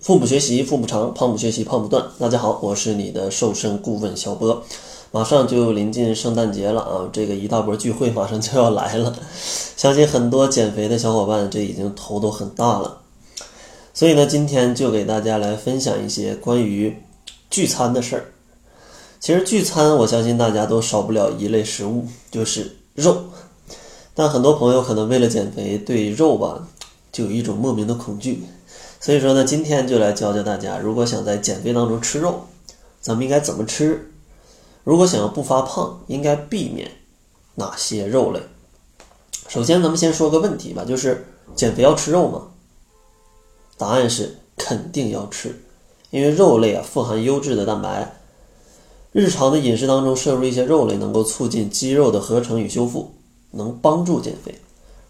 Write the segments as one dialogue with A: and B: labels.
A: 腹部学习腹部长，胖不学习胖不断。大家好，我是你的瘦身顾问小波。马上就临近圣诞节了啊，这个一大波聚会马上就要来了，相信很多减肥的小伙伴这已经头都很大了。所以呢，今天就给大家来分享一些关于聚餐的事儿。其实聚餐，我相信大家都少不了一类食物，就是肉。但很多朋友可能为了减肥，对肉吧就有一种莫名的恐惧。所以说呢，今天就来教教大家，如果想在减肥当中吃肉，咱们应该怎么吃？如果想要不发胖，应该避免哪些肉类？首先，咱们先说个问题吧，就是减肥要吃肉吗？答案是肯定要吃，因为肉类啊富含优质的蛋白，日常的饮食当中摄入一些肉类，能够促进肌肉的合成与修复，能帮助减肥。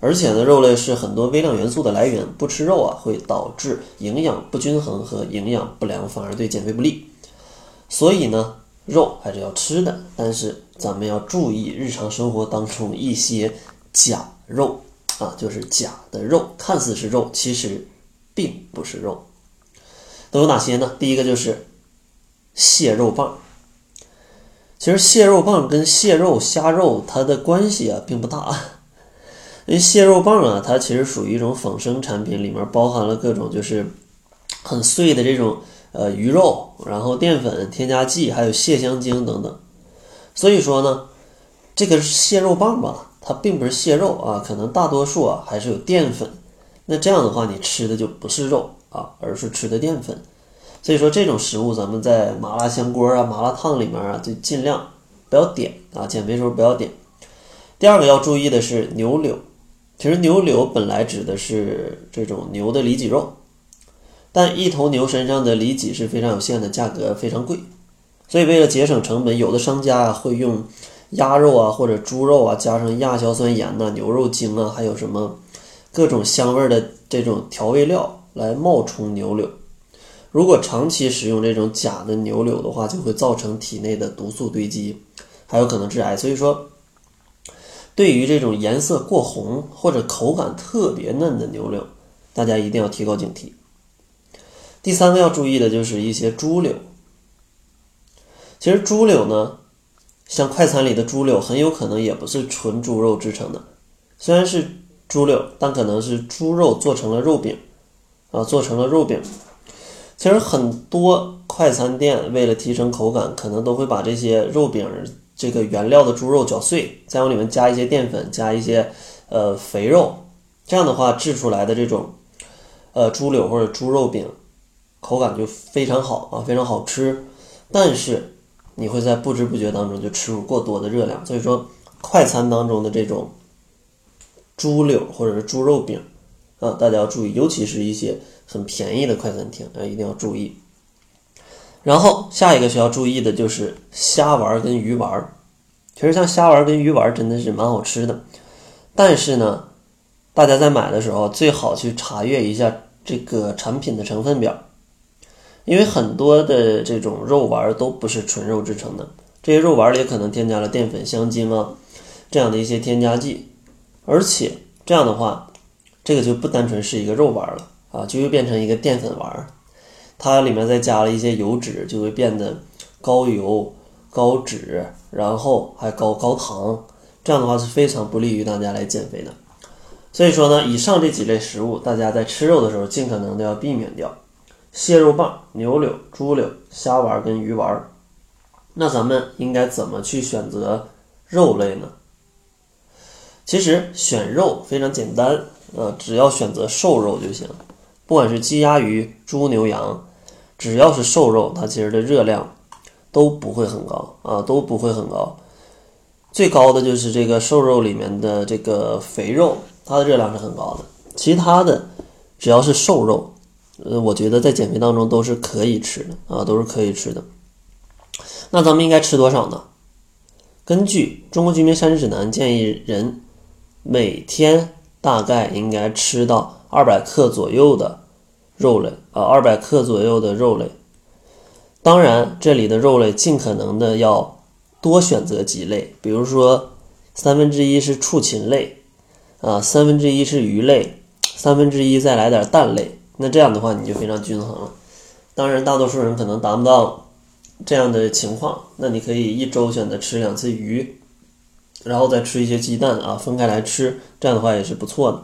A: 而且呢，肉类是很多微量元素的来源，不吃肉啊，会导致营养不均衡和营养不良，反而对减肥不利。所以呢，肉还是要吃的，但是咱们要注意日常生活当中一些假肉啊，就是假的肉，看似是肉，其实并不是肉。都有哪些呢？第一个就是蟹肉棒。其实蟹肉棒跟蟹肉、虾肉它的关系啊，并不大。因为蟹肉棒啊，它其实属于一种仿生产品，里面包含了各种就是很碎的这种呃鱼肉，然后淀粉、添加剂，还有蟹香精等等。所以说呢，这个蟹肉棒吧，它并不是蟹肉啊，可能大多数啊还是有淀粉。那这样的话，你吃的就不是肉啊，而是吃的淀粉。所以说这种食物，咱们在麻辣香锅啊、麻辣烫里面啊，就尽量不要点啊，减肥时候不要点。第二个要注意的是牛柳。其实牛柳本来指的是这种牛的里脊肉，但一头牛身上的里脊是非常有限的，价格非常贵，所以为了节省成本，有的商家啊会用鸭肉啊或者猪肉啊加上亚硝酸盐呐、牛肉精啊，还有什么各种香味的这种调味料来冒充牛柳。如果长期食用这种假的牛柳的话，就会造成体内的毒素堆积，还有可能致癌。所以说。对于这种颜色过红或者口感特别嫩的牛柳，大家一定要提高警惕。第三个要注意的就是一些猪柳。其实猪柳呢，像快餐里的猪柳，很有可能也不是纯猪肉制成的，虽然是猪柳，但可能是猪肉做成了肉饼，啊，做成了肉饼。其实很多快餐店为了提升口感，可能都会把这些肉饼。这个原料的猪肉搅碎，再往里面加一些淀粉，加一些呃肥肉，这样的话制出来的这种呃猪柳或者猪肉饼，口感就非常好啊，非常好吃。但是你会在不知不觉当中就吃入过多的热量，所以说快餐当中的这种猪柳或者是猪肉饼啊，大家要注意，尤其是一些很便宜的快餐厅啊，一定要注意。然后下一个需要注意的就是虾丸跟鱼丸，其实像虾丸跟鱼丸真的是蛮好吃的，但是呢，大家在买的时候最好去查阅一下这个产品的成分表，因为很多的这种肉丸都不是纯肉制成的，这些肉丸里可能添加了淀粉、香精啊这样的一些添加剂，而且这样的话，这个就不单纯是一个肉丸了啊，就又变成一个淀粉丸。它里面再加了一些油脂，就会变得高油、高脂，然后还高高糖，这样的话是非常不利于大家来减肥的。所以说呢，以上这几类食物，大家在吃肉的时候尽可能的要避免掉蟹肉棒、牛柳、猪柳、虾丸跟鱼丸。那咱们应该怎么去选择肉类呢？其实选肉非常简单，呃，只要选择瘦肉就行，不管是鸡、鸭、鱼、猪、牛、羊。只要是瘦肉，它其实的热量都不会很高啊，都不会很高。最高的就是这个瘦肉里面的这个肥肉，它的热量是很高的。其他的只要是瘦肉，呃，我觉得在减肥当中都是可以吃的啊，都是可以吃的。那咱们应该吃多少呢？根据《中国居民膳食指南》，建议人每天大概应该吃到二百克左右的。肉类啊，二百克左右的肉类。当然，这里的肉类尽可能的要多选择几类，比如说三分之一是畜禽类，啊，三分之一是鱼类，三分之一再来点蛋类，那这样的话你就非常均衡了。当然，大多数人可能达不到这样的情况，那你可以一周选择吃两次鱼，然后再吃一些鸡蛋啊，分开来吃，这样的话也是不错的。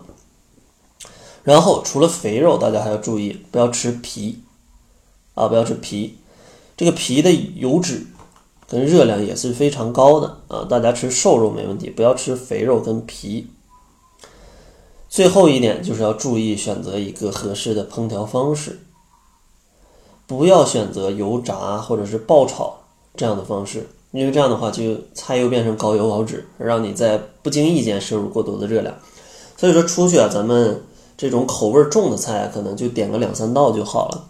A: 然后除了肥肉，大家还要注意不要吃皮啊，不要吃皮，这个皮的油脂跟热量也是非常高的啊。大家吃瘦肉没问题，不要吃肥肉跟皮。最后一点就是要注意选择一个合适的烹调方式，不要选择油炸或者是爆炒这样的方式，因为这样的话就菜又变成高油高脂，让你在不经意间摄入过多的热量。所以说出去啊，咱们。这种口味重的菜，可能就点个两三道就好了，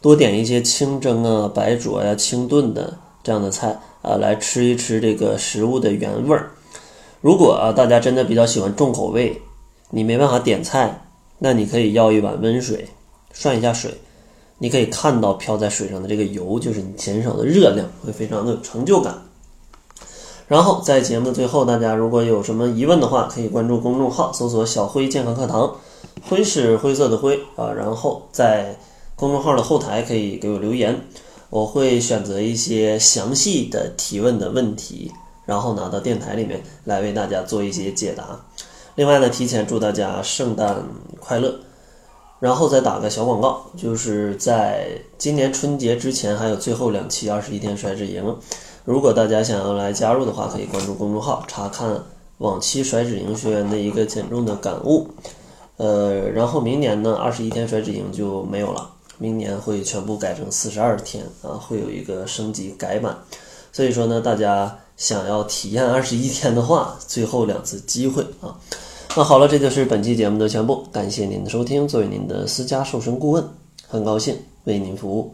A: 多点一些清蒸啊、白灼呀、清炖的这样的菜啊，来吃一吃这个食物的原味儿。如果啊大家真的比较喜欢重口味，你没办法点菜，那你可以要一碗温水，涮一下水，你可以看到漂在水上的这个油，就是你减少的热量，会非常的有成就感。然后在节目的最后，大家如果有什么疑问的话，可以关注公众号，搜索“小辉健康课堂”。灰是灰色的灰啊，然后在公众号的后台可以给我留言，我会选择一些详细的提问的问题，然后拿到电台里面来为大家做一些解答。另外呢，提前祝大家圣诞快乐，然后再打个小广告，就是在今年春节之前还有最后两期二十一天甩脂营，如果大家想要来加入的话，可以关注公众号查看往期甩脂营学员的一个减重的感悟。呃，然后明年呢，二十一天甩脂营就没有了，明年会全部改成四十二天啊，会有一个升级改版。所以说呢，大家想要体验二十一天的话，最后两次机会啊。那好了，这就是本期节目的全部，感谢您的收听。作为您的私家瘦身顾问，很高兴为您服务。